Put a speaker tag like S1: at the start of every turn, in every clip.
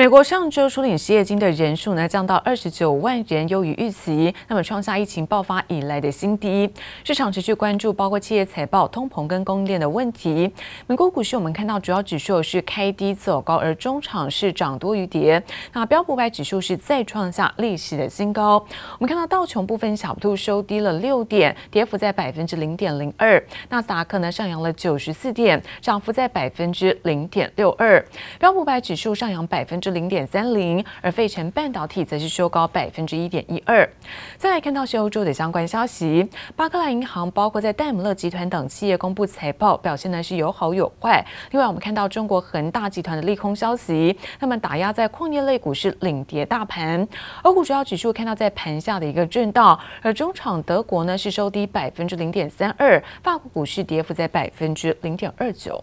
S1: 美国上周初领失业金的人数呢降到二十九万人，优于预期，那么创下疫情爆发以来的新低。市场持续关注包括企业财报、通膨跟供应链的问题。美国股市我们看到主要指数是开低走高，而中场是涨多于跌。那标普百指数是再创下历史的新高。我们看到道琼部分小兔收低了六点，跌幅在百分之零点零二。纳斯达克呢上扬了九十四点，涨幅在百分之零点六二。标普百指数上扬百分之零点三零，而费城半导体则是收高百分之一点一二。再来看到是欧洲的相关消息，巴克莱银行包括在戴姆勒集团等企业公布财报，表现呢是有好有坏。另外，我们看到中国恒大集团的利空消息，那么打压在矿业类股市领跌大盘。欧股主要指数看到在盘下的一个震荡，而中场德国呢是收低百分之零点三二，法国股市跌幅在百分之零点二九。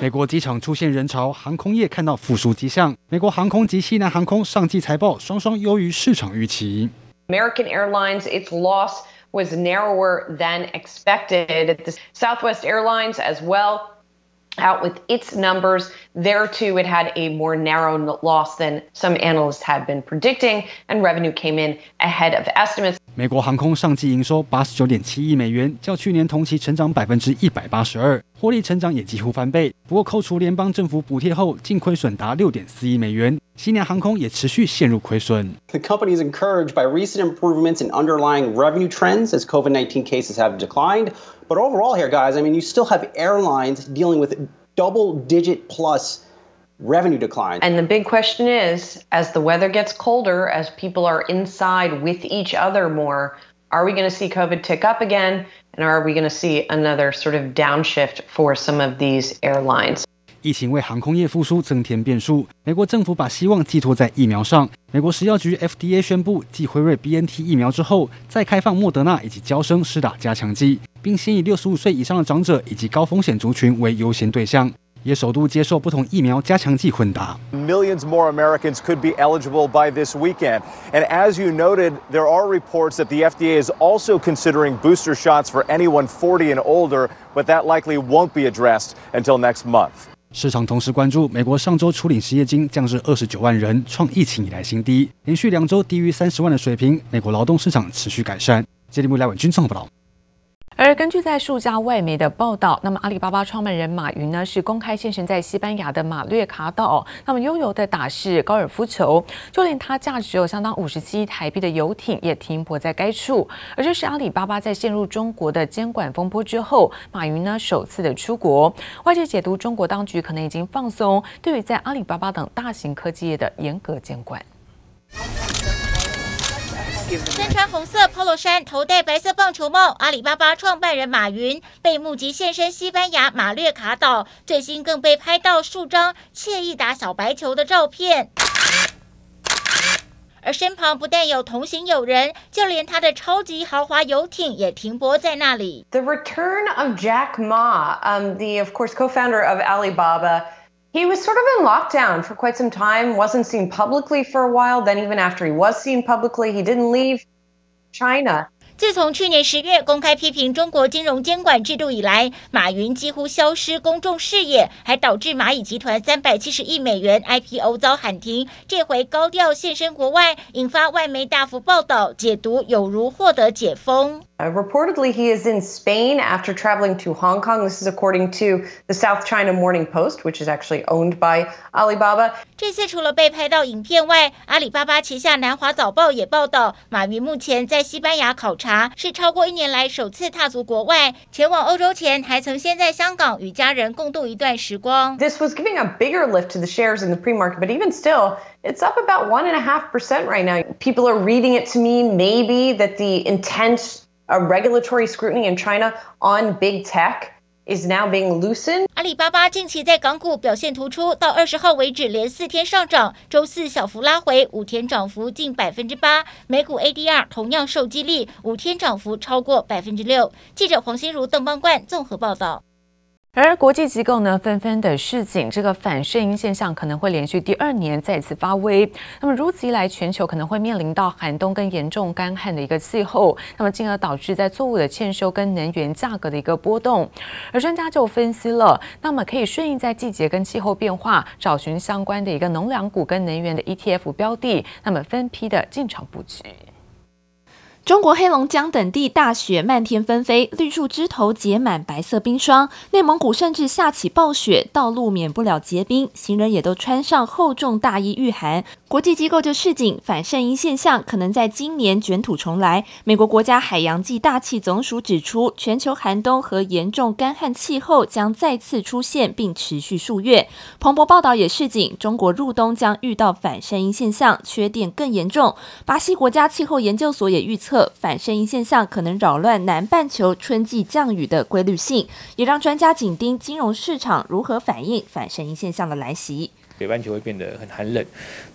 S2: 美国机场出现人潮，航空业看到复苏迹象。美国航空及西南航空上季财报双双优于市场预期。
S3: American Airlines, its loss was narrower than expected. The Southwest Airlines as well out with its numbers. There too, it had a more narrow loss than some analysts had been predicting, and revenue came in ahead of estimates.
S2: 美国航空上季营收八十九点七亿美元，较去年同期成长百分之一百八十二，获利成长也几乎翻倍。不过扣除联邦政府补贴后，净亏损达六点四亿美元。西南航空也持续陷入亏损。
S4: The company is encouraged by recent improvements in underlying revenue trends as COVID-19 cases have declined. But overall here, guys, I mean, you still have airlines dealing with double-digit plus revenue decline.
S3: And the big question is, as the weather gets colder, as people are inside with each other more, are we going to see COVID tick up again? And are we going to see another sort of downshift for some of these airlines?
S2: 疫情为航空业复苏增添变数。美国政府把希望寄托在疫苗上。美国食药局 FDA 宣布，继辉瑞 BNT 疫苗之后，再开放莫德纳以及娇生施打加强剂，并先以六十五岁以上的长者以及高风险族群为优先对象。 也首度接受不同疫苗加强剂混打。
S5: Millions more Americans could be eligible by this weekend. And as you noted, there are reports that the FDA is also considering booster shots for anyone 40 and older, but that likely won't be addressed until next month.
S2: 市场同时关注美国上周处理失业金降至二十九万人，创疫情以来新低，连续两周低于三十万的水平。美国劳动市场持续改善。接力木来稳军综合报道。
S1: 而根据在数家外媒的报道，那么阿里巴巴创办人马云呢是公开现身在西班牙的马略卡岛，那么悠游的打是高尔夫球，就连他价值有相当五十七亿台币的游艇也停泊在该处。而这是阿里巴巴在陷入中国的监管风波之后，马云呢首次的出国。外界解读中国当局可能已经放松对于在阿里巴巴等大型科技业的严格监管。
S6: 身穿红色 Polo 衫，头戴白色棒球帽，阿里巴巴创办人马云被目击现身西班牙马略卡岛，最新更被拍到数张惬意打小白球的照片。而身旁不但有同行友人，就连他的超级豪华游艇也停泊在那里。
S3: The return of Jack Ma, um, the of course co-founder of Alibaba. He was sort of in lockdown for quite some time, wasn't seen publicly for a while. Then even after he was seen publicly, he didn't leave China.
S6: 自从去年十月公开批评中国金融监管制度以来，马云几乎消失公众视野，还导致蚂蚁集团三百七十亿美元 IPO 遭喊停。这回高调现身国外，引发外媒大幅报道，解读有如获得解封。
S3: Uh, reportedly, he is in Spain after traveling to Hong Kong. This is according to the South China Morning Post, which is actually owned by Alibaba.
S6: 这次除了被拍到影片外，阿里巴巴旗下南华早报也报道，马云目前在西班牙考察，是超过一年来首次踏足国外。前往欧洲前，还曾先在香港与家人共度一段时光。
S3: This was giving a bigger lift to the shares in the pre-market, but even still, it's up about one and a half percent right now. People are reading it to mean maybe that the intense A regulatory scrutiny in China on big tech is now being loosened.
S6: 阿里巴巴近期在港股表现突出，到二十号为止连四天上涨，周四小幅拉回，五天涨幅近百分之八。美股 ADR 同样受激励，五天涨幅超过百分之六。记者黄心如、邓邦冠综合报道。
S1: 而国际机构呢，纷纷的示警，这个反圣婴现象可能会连续第二年再次发威。那么如此一来，全球可能会面临到寒冬跟严重干旱的一个气候，那么进而导致在作物的欠收跟能源价格的一个波动。而专家就分析了，那么可以顺应在季节跟气候变化，找寻相关的一个农粮股跟能源的 ETF 标的，那么分批的进场布局。
S7: 中国黑龙江等地大雪漫天纷飞，绿树枝头结满白色冰霜。内蒙古甚至下起暴雪，道路免不了结冰，行人也都穿上厚重大衣御寒。国际机构就示警，反圣婴现象可能在今年卷土重来。美国国家海洋暨大气总署指出，全球寒冬和严重干旱气候将再次出现，并持续数月。彭博报道也示警，中国入冬将遇到反圣婴现象，缺电更严重。巴西国家气候研究所也预测。反圣婴现象可能扰乱南半球春季降雨的规律性，也让专家紧盯金融市场如何反应反圣婴现象的来袭。
S8: 北半球会变得很寒冷，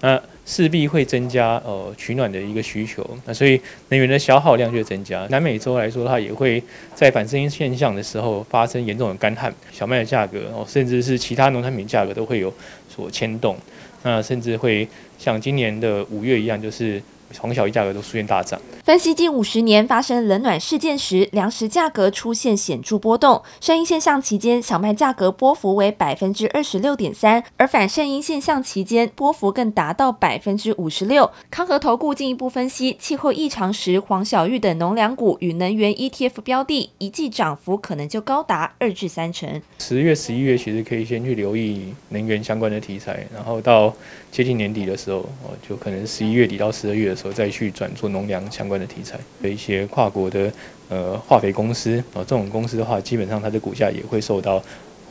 S8: 那势必会增加呃取暖的一个需求，那所以能源的消耗量就会增加。南美洲来说，它也会在反圣婴现象的时候发生严重的干旱，小麦的价格哦，甚至是其他农产品价格都会有所牵动，那甚至会像今年的五月一样，就是。黄小玉价格都出现大涨。
S7: 分析近五十年发生冷暖事件时，粮食价格出现显著波动。圣婴现象期间，小麦价格波幅为百分之二十六点三，而反圣婴现象期间，波幅更达到百分之五十六。康和投顾进一步分析，气候异常时，黄小玉等农粮股与能源 ETF 标的一季涨幅可能就高达二至三成。
S8: 十月、十一月其实可以先去留意能源相关的题材，然后到接近年底的时候，哦，就可能十一月底到十二月的时候。再去转做农粮相关的题材的一些跨国的呃化肥公司啊，这种公司的话，基本上它的股价也会受到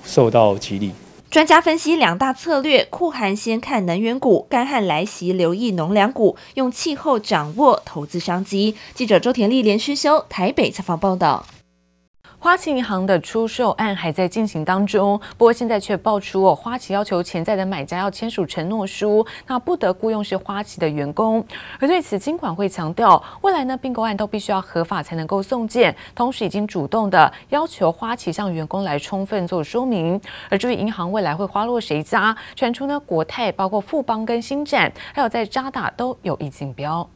S8: 受到激励。
S7: 专家分析两大策略：酷寒先看能源股，干旱来袭留意农粮股，用气候掌握投资商机。记者周田丽连诗修台北采访报道。
S1: 花旗银行的出售案还在进行当中，不过现在却爆出哦，花旗要求潜在的买家要签署承诺书，那不得雇佣是花旗的员工。而对此，金管会强调，未来呢并购案都必须要合法才能够送件，同时已经主动的要求花旗向员工来充分做说明。而至于银行未来会花落谁家，传出呢国泰、包括富邦跟新展，还有在渣打都有意竞标。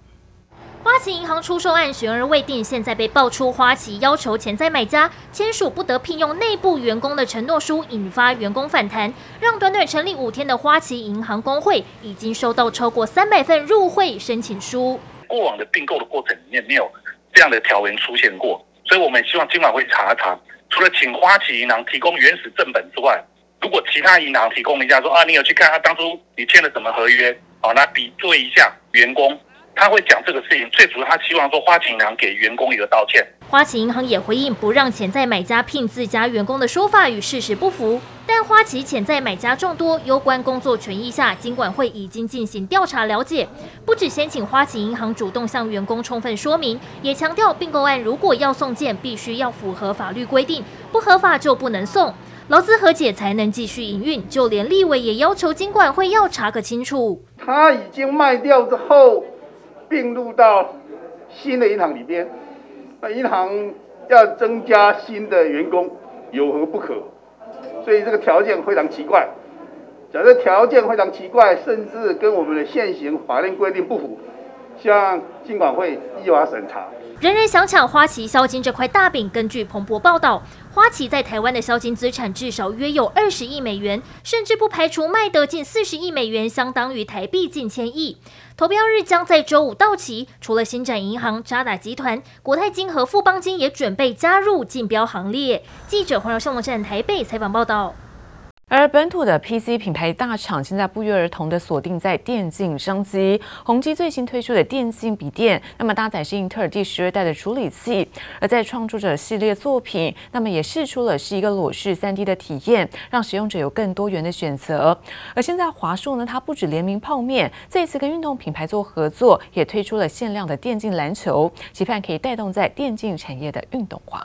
S9: 花旗银行出售案悬而未定，现在被爆出花旗要求潜在买家签署不得聘用内部员工的承诺书，引发员工反弹，让短短成立五天的花旗银行工会已经收到超过三百份入会申请书。
S10: 过往的并购的过程里面没有这样的条文出现过，所以我们希望今晚会查一查，除了请花旗银行提供原始正本之外，如果其他银行提供一下说啊，你有去看他当初你签了什么合约，好，那比对一下员工。他会讲这个事情，最主要他希望说花旗银行给员工一个道歉。
S9: 花旗银行也回应不让潜在买家聘自家员工的说法与事实不符，但花旗潜在买家众多，攸关工作权益下，金管会已经进行调查了解，不止先请花旗银行主动向员工充分说明，也强调并购案如果要送件，必须要符合法律规定，不合法就不能送，劳资和解才能继续营运。就连立委也要求金管会要查个清楚。
S11: 他已经卖掉之后。并入到新的银行里边，那银行要增加新的员工有何不可？所以这个条件非常奇怪。假设条件非常奇怪，甚至跟我们的现行法令规定不符，希望金管会依法审查。
S9: 人人想抢花旗销金这块大饼。根据彭博报道，花旗在台湾的销金资产至少约有二十亿美元，甚至不排除卖得近四十亿美元，相当于台币近千亿。投标日将在周五到期。除了新展银行、渣打集团、国泰金和富邦金也准备加入竞标行列。记者黄耀胜站台北采访报道。
S1: 而本土的 PC 品牌大厂现在不约而同的锁定在电竞商机，宏碁最新推出的电竞笔电，那么搭载是英特尔第十二代的处理器，而在创作者系列作品，那么也试出了是一个裸视 3D 的体验，让使用者有更多元的选择。而现在华硕呢，它不止联名泡面，这次跟运动品牌做合作，也推出了限量的电竞篮球，期盼可以带动在电竞产业的运动化。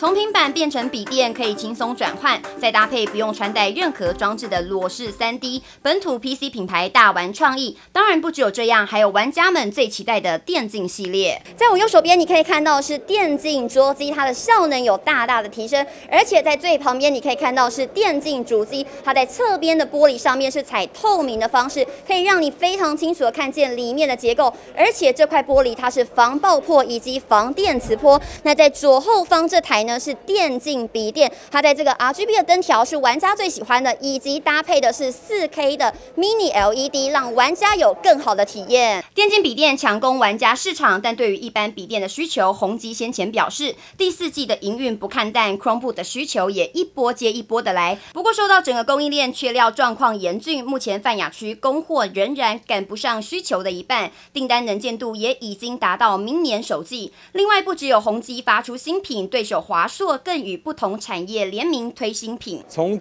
S12: 从平板变成笔电可以轻松转换，再搭配不用穿戴任何装置的裸式 3D 本土 PC 品牌大玩创意。当然不只有这样，还有玩家们最期待的电竞系列。在我右手边，你可以看到是电竞桌机，它的效能有大大的提升，而且在最旁边你可以看到是电竞主机，它在侧边的玻璃上面是采透明的方式，可以让你非常清楚的看见里面的结构，而且这块玻璃它是防爆破以及防电磁波。那在左后方这台是电竞笔电，它在这个 RGB 的灯条是玩家最喜欢的，以及搭配的是 4K 的 Mini LED，让玩家有更好的体验。电竞笔电强攻玩家市场，但对于一般笔电的需求，宏基先前表示，第四季的营运不看淡，Chromebook 的需求也一波接一波的来。不过受到整个供应链缺料状况严峻，目前泛亚区供货仍然赶不上需求的一半，订单能见度也已经达到明年首季。另外，不只有宏基发出新品，对手华华硕更与不同产业联名推新品。
S13: 从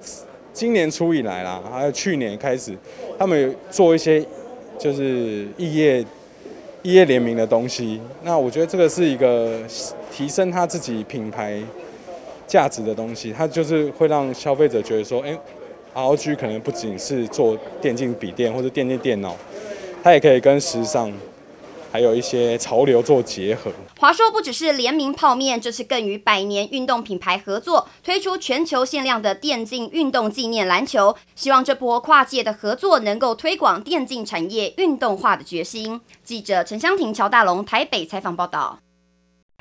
S13: 今年初以来啦，还有去年开始，他们有做一些就是异业异业联名的东西。那我觉得这个是一个提升他自己品牌价值的东西，它就是会让消费者觉得说，哎，ROG 可能不仅是做电竞笔电或者电竞电脑，它也可以跟时尚。还有一些潮流做结合。
S12: 华硕不只是联名泡面，这次更与百年运动品牌合作，推出全球限量的电竞运动纪念篮球。希望这波跨界的合作能够推广电竞产业运动化的决心。记者陈湘婷、乔大龙台北采访报道。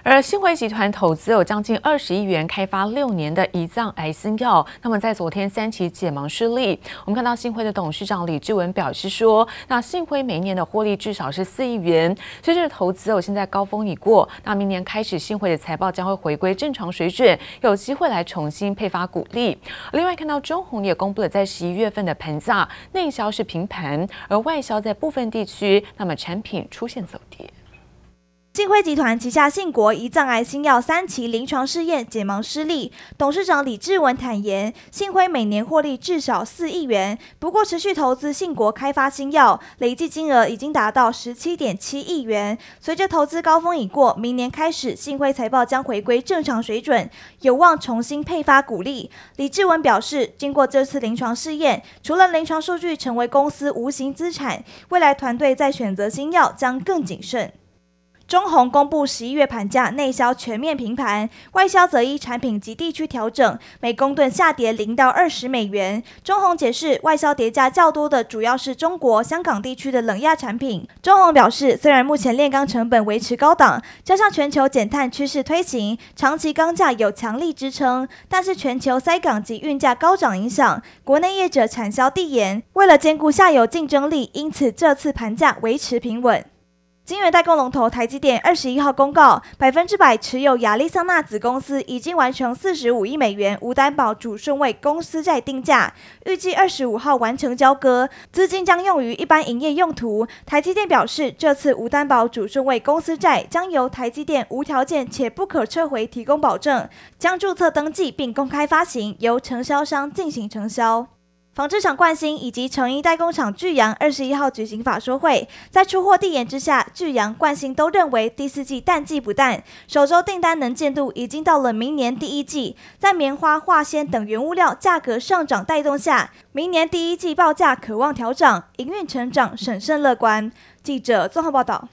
S1: 而信辉集团投资有将近二十亿元开发六年的胰脏癌新药，那么在昨天三期解盲失利。我们看到信辉的董事长李志文表示说，那信辉每年的获利至少是四亿元，所以这个投资哦现在高峰已过，那明年开始信辉的财报将会回归正常水准，有机会来重新配发股利。另外看到中鸿也公布了在十一月份的盘价，内销是平盘，而外销在部分地区，那么产品出现走跌。
S14: 信辉集团旗下信国胰脏癌新药三期临床试验解盲失利，董事长李志文坦言，信辉每年获利至少四亿元，不过持续投资信国开发新药，累计金额已经达到十七点七亿元。随着投资高峰已过，明年开始信辉财报将回归正常水准，有望重新配发股利。李志文表示，经过这次临床试验，除了临床数据成为公司无形资产，未来团队在选择新药将更谨慎。中鸿公布十一月盘价，内销全面平盘，外销则依产品及地区调整，每公吨下跌零到二十美元。中鸿解释，外销跌价较多的主要是中国香港地区的冷压产品。中鸿表示，虽然目前炼钢成本维持高档，加上全球减碳趋势推行，长期钢价有强力支撑，但是全球塞港及运价高涨影响，国内业者产销递延，为了兼顾下游竞争力，因此这次盘价维持平稳。晶圆代工龙头台积电二十一号公告，百分之百持有亚利桑那子公司已经完成四十五亿美元无担保主顺位公司债定价，预计二十五号完成交割，资金将用于一般营业用途。台积电表示，这次无担保主顺位公司债将由台积电无条件且不可撤回提供保证，将注册登记并公开发行，由承销商进行承销。纺织厂冠星以及成衣代工厂聚阳二十一号举行法说会，在出货递延之下，聚阳、冠星都认为第四季淡季不淡，首周订单能见度已经到了明年第一季。在棉花、化纤等原物料价格上涨带动下，明年第一季报价可望调涨，营运成长审慎乐观。记者综合报道。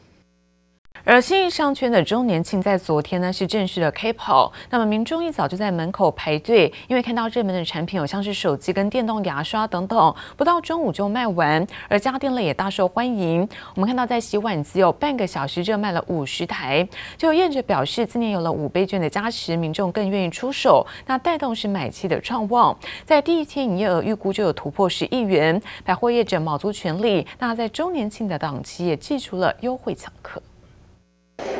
S1: 而新义商圈的周年庆在昨天呢是正式的开跑，那么民众一早就在门口排队，因为看到热门的产品有像是手机跟电动牙刷等等，不到中午就卖完。而家电类也大受欢迎，我们看到在洗碗机有半个小时热卖了五十台，就有业者表示，今年有了五倍券的加持，民众更愿意出手，那带动是买气的创旺，在第一天营业额预估就有突破十亿元，百货业者卯足全力，那在周年庆的档期也祭出了优惠抢客。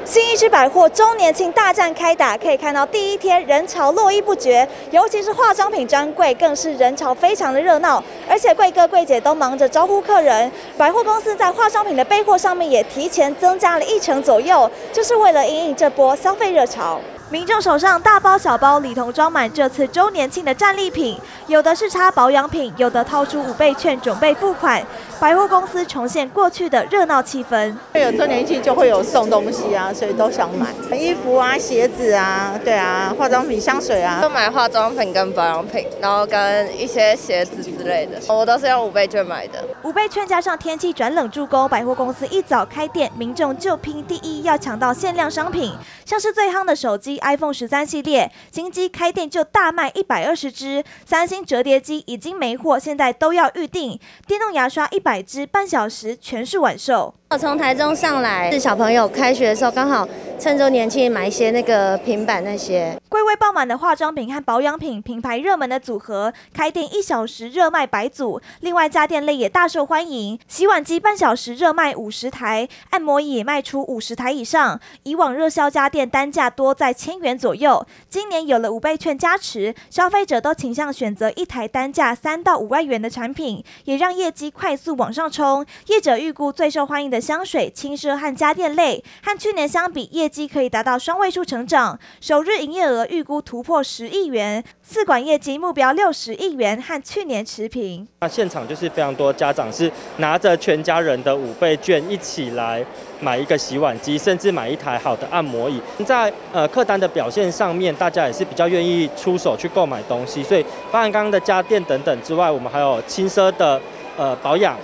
S14: 信义之百货周年庆大战开打，可以看到第一天人潮络绎不绝，尤其是化妆品专柜更是人潮非常的热闹，而且柜哥柜姐都忙着招呼客人。百货公司在化妆品的备货上面也提前增加了一成左右，就是为了应应这波消费热潮。民众手上大包小包，里头装满这次周年庆的战利品，有的是插保养品，有的掏出五倍券准备付款。百货公司重现过去的热闹气氛。
S15: 会有周年庆就会有送东西啊，所以都想买衣服啊、鞋子啊，对啊，化妆品、香水啊，
S16: 都买化妆品跟保养品，然后跟一些鞋子之类的，我都是用五倍券买的。
S14: 五倍券加上天气转冷助攻，百货公司一早开店，民众就拼第一，要抢到限量商品，像是最夯的手机。iPhone 十三系列新机开店就大卖一百二十支，三星折叠机已经没货，现在都要预定。电动牙刷一百支，半小时全是晚售。
S17: 我从台中上来，是小朋友开学的时候，刚好趁周年庆买一些那个平板那些。
S14: 柜位爆满的化妆品和保养品，品牌热门的组合，开店一小时热卖百组。另外家电类也大受欢迎，洗碗机半小时热卖五十台，按摩椅也卖出五十台以上。以往热销家电单价多在千元左右，今年有了五倍券加持，消费者都倾向选择一台单价三到五万元的产品，也让业绩快速往上冲。业者预估最受欢迎的。香水、轻奢和家电类，和去年相比，业业绩可以达到双位数成长。首日营业额预估突破十亿元，四管业绩目标六十亿元，和去年持平。
S18: 那现场就是非常多家长是拿着全家人的五倍券一起来买一个洗碗机，甚至买一台好的按摩椅。在呃客单的表现上面，大家也是比较愿意出手去购买东西。所以，包含刚刚的家电等等之外，我们还有轻奢的呃保养。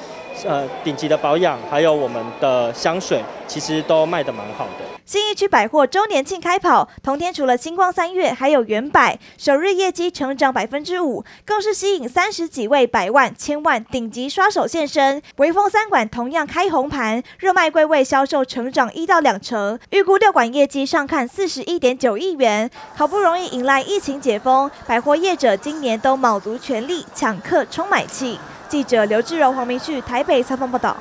S18: 呃，顶级的保养，还有我们的香水，其实都卖得蛮好的。
S14: 新义区百货周年庆开跑，同天除了星光三月，还有原百首日业绩成长百分之五，更是吸引三十几位百万、千万顶级刷手现身。微风三馆同样开红盘，热卖柜位销售成长一到两成，预估六馆业绩上看四十一点九亿元。好不容易迎来疫情解封，百货业者今年都卯足全力抢客、冲买气。记者刘志荣、黄明旭台北采访报道。